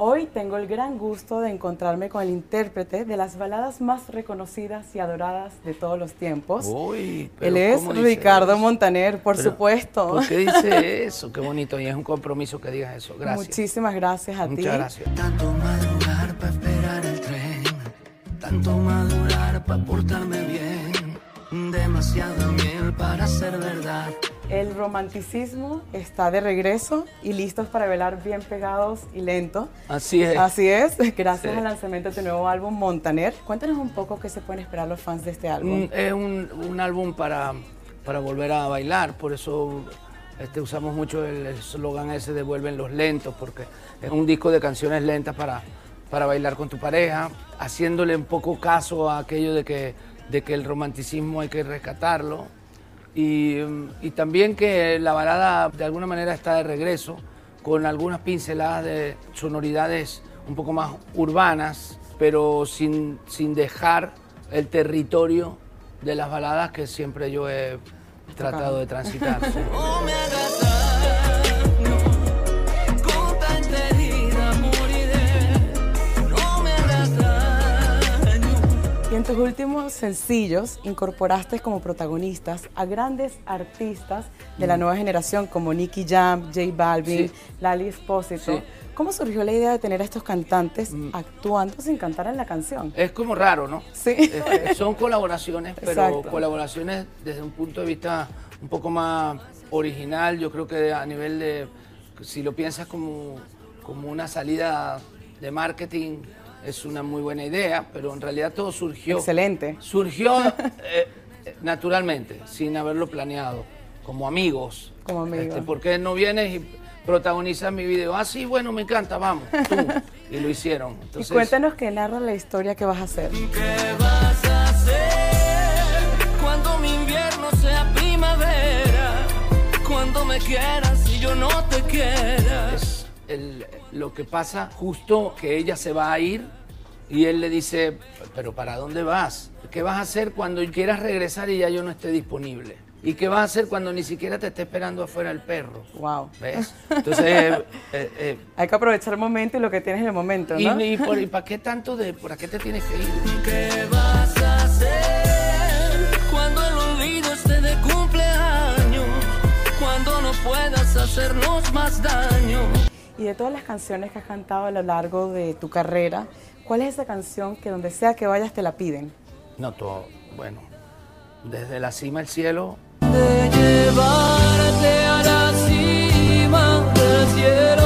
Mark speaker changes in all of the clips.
Speaker 1: Hoy tengo el gran gusto de encontrarme con el intérprete de las baladas más reconocidas y adoradas de todos los tiempos.
Speaker 2: Uy, pero
Speaker 1: Él es
Speaker 2: ¿cómo dice
Speaker 1: Ricardo
Speaker 2: eso?
Speaker 1: Montaner, por
Speaker 2: Pero,
Speaker 1: supuesto.
Speaker 2: ¿Por qué dice eso? Qué bonito. Y es un compromiso que digas eso. Gracias.
Speaker 1: Muchísimas gracias a ti.
Speaker 2: Muchas gracias.
Speaker 3: Tanto madurar para esperar el tren, tanto madurar para portarme bien, demasiada miel para ser verdad.
Speaker 1: El romanticismo está de regreso y listos para velar bien pegados y lento.
Speaker 2: Así es.
Speaker 1: Así es, gracias
Speaker 2: Sí.
Speaker 1: al lanzamiento de tu nuevo álbum Montaner. Cuéntanos un poco qué se pueden esperar los fans de este álbum.
Speaker 2: Mm, Es un, un álbum para, para volver a bailar, por eso este, usamos mucho el eslogan ese de vuelven los lentos, porque es un disco de canciones lentas para, para bailar con tu pareja, haciéndole un poco caso a aquello de que, de que el romanticismo hay que rescatarlo. Y, y también que la balada de alguna manera está de regreso, con algunas pinceladas de sonoridades un poco más urbanas, pero sin, sin dejar el territorio de las baladas que siempre yo he tratado de transitar.
Speaker 1: tus últimos sencillos incorporaste como protagonistas a grandes artistas de la nueva generación como Nicky Jam, J Balvin,
Speaker 2: Mm. Sí.
Speaker 1: Lali Espósito.
Speaker 2: Sí.
Speaker 1: ¿Cómo surgió la idea de tener a estos cantantes actuando sin cantar en la canción?
Speaker 2: Es como raro, ¿no?
Speaker 1: Sí.
Speaker 2: Eh, son colaboraciones, pero
Speaker 1: Exacto.
Speaker 2: colaboraciones desde un punto de vista un poco más original. Yo creo que a nivel de, si lo piensas como, como una salida de marketing, es una muy buena idea, pero en realidad todo surgió.
Speaker 1: Excelente.
Speaker 2: Surgió eh, naturalmente, sin haberlo planeado, como amigos.
Speaker 1: Como amigos.
Speaker 2: Este, ¿Por qué no vienes y protagonizas mi video? Ah, sí, bueno, me encanta, vamos. tú. Y lo hicieron.
Speaker 1: y
Speaker 2: Entonces,
Speaker 1: cuéntanos que narra la historia que vas a hacer.
Speaker 3: ¿Qué vas a hacer cuando mi invierno sea primavera? Cuando me quieras y yo no te quiera.
Speaker 2: El- lo que pasa justo que ella se va a ir y él le dice, pero ¿para dónde vas? ¿Qué vas a hacer cuando quieras regresar y ya yo no esté disponible? ¿Y qué vas a hacer cuando ni siquiera te esté esperando afuera el perro?
Speaker 1: Wow.
Speaker 2: ¿Ves? Entonces, eh, eh, eh,
Speaker 1: Hay que aprovechar el momento y lo que tienes en el momento,
Speaker 2: y,
Speaker 1: ¿no?
Speaker 2: y por- y para qué tanto de, por qué te tienes que ir?
Speaker 3: ¿Qué vas a hacer cuando el olvido esté de cumpleaños? Cuando no puedas hacernos más daño.
Speaker 1: Y de todas las canciones que has cantado a lo largo de tu carrera, ¿cuál es esa canción que donde sea que vayas te la piden?
Speaker 2: No, todo, bueno, desde la cima del cielo
Speaker 3: De llevarte a la cima del cielo.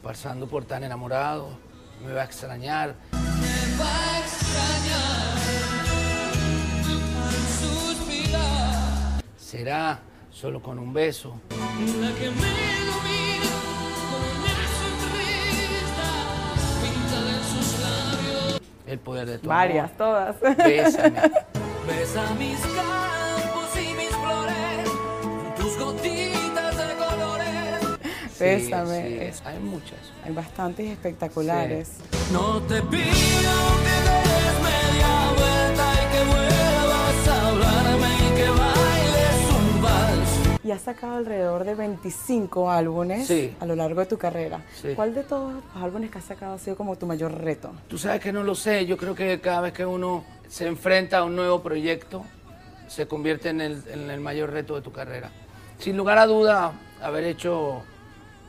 Speaker 2: pasando por tan enamorado, me va a extrañar. Será solo con un beso.
Speaker 3: La que me domina con una sonrisa, pintada en sus labios.
Speaker 2: El poder de tu
Speaker 1: Varias, todas.
Speaker 2: amor. Bésame.
Speaker 3: Besa mis campos y mis flores, tus gotitas de colores.
Speaker 2: Sí,
Speaker 1: Bésame.
Speaker 2: sí, es- hay muchas.
Speaker 1: Hay bastantes espectaculares.
Speaker 3: No te pido
Speaker 1: Y has sacado alrededor de 25 álbumes
Speaker 2: Sí.
Speaker 1: a lo largo de tu carrera.
Speaker 2: Sí.
Speaker 1: ¿Cuál de todos los álbumes que has sacado ha sido como tu mayor reto?
Speaker 2: Tú sabes que no lo sé. Yo creo que cada vez que uno se enfrenta a un nuevo proyecto, se convierte en el, en el mayor reto de tu carrera. Sin lugar a duda, haber hecho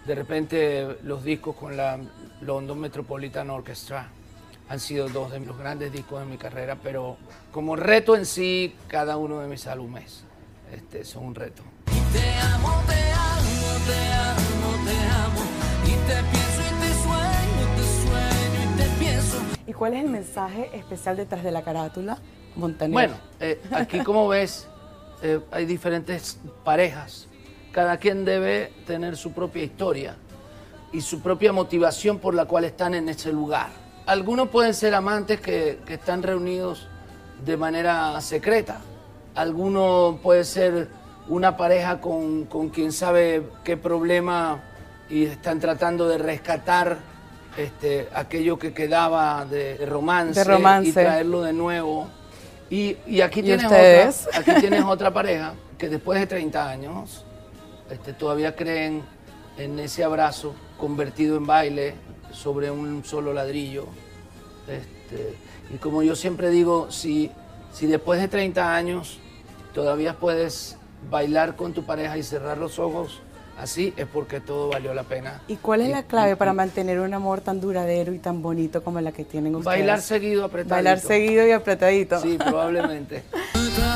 Speaker 2: de repente los discos con la London Metropolitan Orchestra han sido dos de los grandes discos de mi carrera, pero como reto en sí, cada uno de mis álbumes este, son un reto.
Speaker 3: Te amo, te amo, te amo, te amo. Y te pienso y te sueño, te sueño y te pienso.
Speaker 1: ¿Y cuál es el mensaje especial detrás de la carátula? Montaner.
Speaker 2: Bueno, eh, aquí como ves, eh, hay diferentes parejas. Cada quien debe tener su propia historia y su propia motivación por la cual están en ese lugar. Algunos pueden ser amantes que, que están reunidos de manera secreta. Alguno puede ser una pareja con, con quien sabe qué problema y están tratando de rescatar este, aquello que quedaba de, de romance,
Speaker 1: De romance.
Speaker 2: y traerlo de nuevo. Y, y aquí,
Speaker 1: ¿Y
Speaker 2: tienes
Speaker 1: ustedes?
Speaker 2: Otra, aquí tienes otra pareja que después de 30 años este, todavía creen en ese abrazo convertido en baile sobre un solo ladrillo. Este, y como yo siempre digo, si, si después de 30 años todavía puedes bailar con tu pareja y cerrar los ojos, así es porque todo valió la pena.
Speaker 1: ¿Y cuál es la clave para mantener un amor tan duradero y tan bonito como la que tienen ustedes?
Speaker 2: Bailar seguido, apretadito.
Speaker 1: Bailar seguido y apretadito.
Speaker 2: Sí, probablemente.